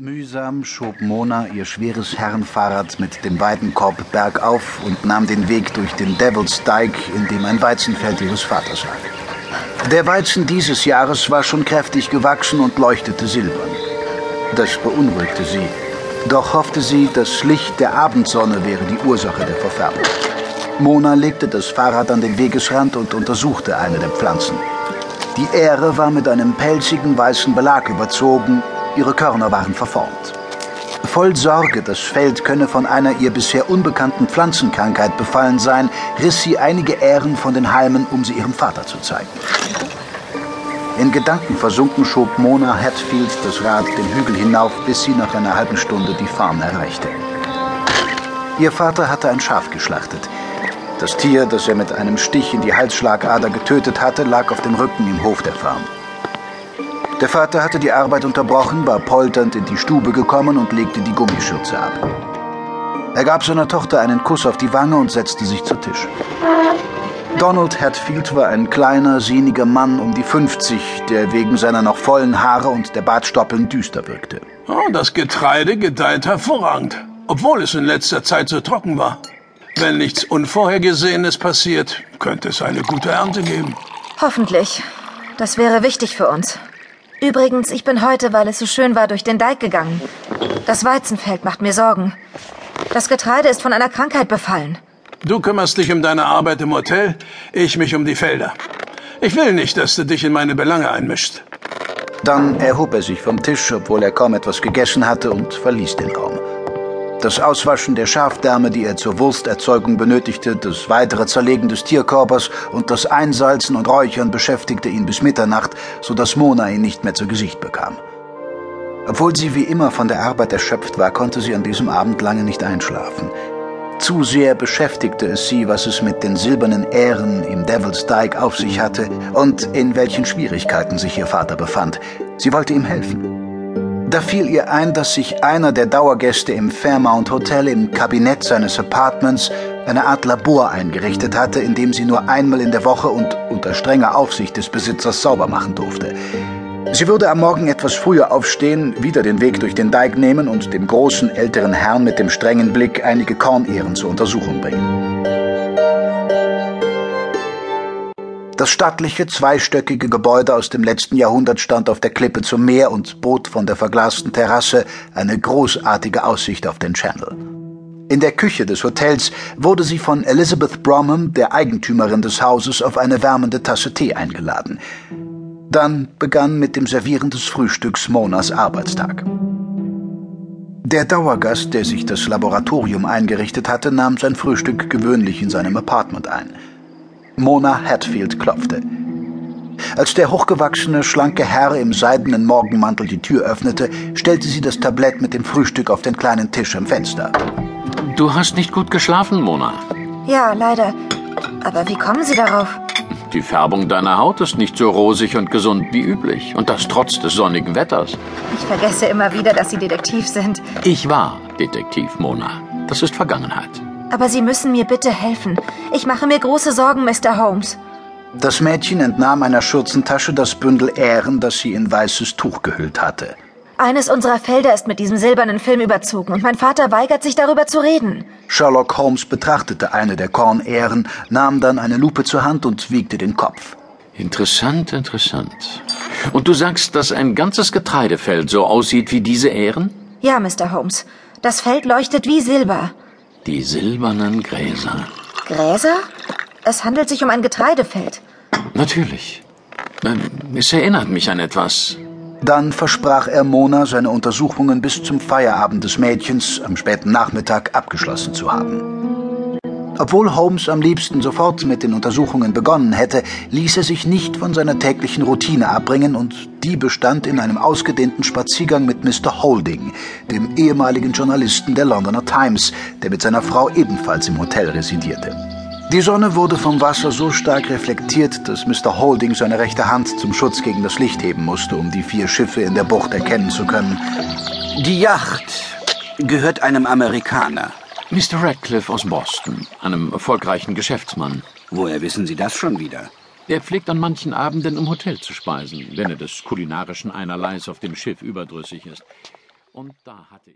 Mühsam schob Mona ihr schweres Herrenfahrrad mit dem Weidenkorb bergauf und nahm den Weg durch den Devil's Dyke, in dem ein Weizenfeld ihres Vaters lag. Der Weizen dieses Jahres war schon kräftig gewachsen und leuchtete silbern. Das beunruhigte sie. Doch hoffte sie, das Licht der Abendsonne wäre die Ursache der Verfärbung. Mona legte das Fahrrad an den Wegesrand und untersuchte eine der Pflanzen. Die Ähre war mit einem pelzigen weißen Belag überzogen Ihre Körner waren verformt. Voll Sorge, das Feld könne von einer ihr bisher unbekannten Pflanzenkrankheit befallen sein, riss sie einige Ähren von den Halmen, um sie ihrem Vater zu zeigen. In Gedanken versunken schob Mona Hatfield das Rad den Hügel hinauf, bis sie nach einer halben Stunde die Farm erreichte. Ihr Vater hatte ein Schaf geschlachtet. Das Tier, das er mit einem Stich in die Halsschlagader getötet hatte, lag auf dem Rücken im Hof der Farm. Der Vater hatte die Arbeit unterbrochen, war polternd in die Stube gekommen und legte die Gummischürze ab. Er gab seiner Tochter einen Kuss auf die Wange und setzte sich zu Tisch. Donald Hatfield war ein kleiner, sehniger Mann um die 50, der wegen seiner noch vollen Haare und der Bartstoppeln düster wirkte. Oh, das Getreide gedeiht hervorragend, obwohl es in letzter Zeit so trocken war. Wenn nichts Unvorhergesehenes passiert, könnte es eine gute Ernte geben. Hoffentlich. Das wäre wichtig für uns. Übrigens, ich bin heute, weil es so schön war, durch den Deich gegangen. Das Weizenfeld macht mir Sorgen. Das Getreide ist von einer Krankheit befallen. Du kümmerst dich um deine Arbeit im Hotel, ich mich um die Felder. Ich will nicht, dass du dich in meine Belange einmischst. Dann erhob er sich vom Tisch, obwohl er kaum etwas gegessen hatte, und verließ den Raum. Das Auswaschen der Schafdärme, die er zur Wursterzeugung benötigte, das weitere Zerlegen des Tierkörpers und das Einsalzen und Räuchern beschäftigte ihn bis Mitternacht, so dass Mona ihn nicht mehr zu Gesicht bekam. Obwohl sie wie immer von der Arbeit erschöpft war, konnte sie an diesem Abend lange nicht einschlafen. Zu sehr beschäftigte es sie, was es mit den silbernen Ähren im Devil's Dyke auf sich hatte und in welchen Schwierigkeiten sich ihr Vater befand. Sie wollte ihm helfen. Da fiel ihr ein, dass sich einer der Dauergäste im Fairmount Hotel im Kabinett seines Apartments eine Art Labor eingerichtet hatte, in dem sie nur einmal in der Woche und unter strenger Aufsicht des Besitzers sauber machen durfte. Sie würde am Morgen etwas früher aufstehen, wieder den Weg durch den Deig nehmen und dem großen älteren Herrn mit dem strengen Blick einige Kornehren zur Untersuchung bringen. Das stattliche, zweistöckige Gebäude aus dem letzten Jahrhundert stand auf der Klippe zum Meer und bot von der verglasten Terrasse eine großartige Aussicht auf den Channel. In der Küche des Hotels wurde sie von Elizabeth Bromham, der Eigentümerin des Hauses, auf eine wärmende Tasse Tee eingeladen. Dann begann mit dem Servieren des Frühstücks Monas Arbeitstag. Der Dauergast, der sich das Laboratorium eingerichtet hatte, nahm sein Frühstück gewöhnlich in seinem Apartment ein. Mona Hatfield klopfte. Als der hochgewachsene, schlanke Herr im seidenen Morgenmantel die Tür öffnete, stellte sie das Tablett mit dem Frühstück auf den kleinen Tisch am Fenster. Du hast nicht gut geschlafen, Mona. Ja, leider. Aber wie kommen Sie darauf? Die Färbung deiner Haut ist nicht so rosig und gesund wie üblich. Und das trotz des sonnigen Wetters. Ich vergesse immer wieder, dass Sie Detektiv sind. Ich war Detektiv, Mona. Das ist Vergangenheit. Aber Sie müssen mir bitte helfen. Ich mache mir große Sorgen, Mr. Holmes. Das Mädchen entnahm einer Schürzentasche das Bündel Ähren, das sie in weißes Tuch gehüllt hatte. Eines unserer Felder ist mit diesem silbernen Film überzogen und mein Vater weigert sich darüber zu reden. Sherlock Holmes betrachtete eine der Kornähren, nahm dann eine Lupe zur Hand und wiegte den Kopf. Interessant, interessant. Und du sagst, dass ein ganzes Getreidefeld so aussieht wie diese Ähren? Ja, Mr. Holmes. Das Feld leuchtet wie Silber. Die silbernen Gräser. Gräser? Es handelt sich um ein Getreidefeld. Natürlich. Es erinnert mich an etwas. Dann versprach er Mona, seine Untersuchungen bis zum Feierabend des Mädchens am späten Nachmittag abgeschlossen zu haben. Obwohl Holmes am liebsten sofort mit den Untersuchungen begonnen hätte, ließ er sich nicht von seiner täglichen Routine abbringen und die bestand in einem ausgedehnten Spaziergang mit Mr. Holding, dem ehemaligen Journalisten der Londoner Times, der mit seiner Frau ebenfalls im Hotel residierte. Die Sonne wurde vom Wasser so stark reflektiert, dass Mr. Holding seine rechte Hand zum Schutz gegen das Licht heben musste, um die vier Schiffe in der Bucht erkennen zu können. Die Yacht gehört einem Amerikaner. Mr. Radcliffe aus Boston, einem erfolgreichen Geschäftsmann. Woher wissen Sie das schon wieder? Er pflegt an manchen Abenden im Hotel zu speisen, wenn er des kulinarischen Einerleis auf dem Schiff überdrüssig ist. Und da hatte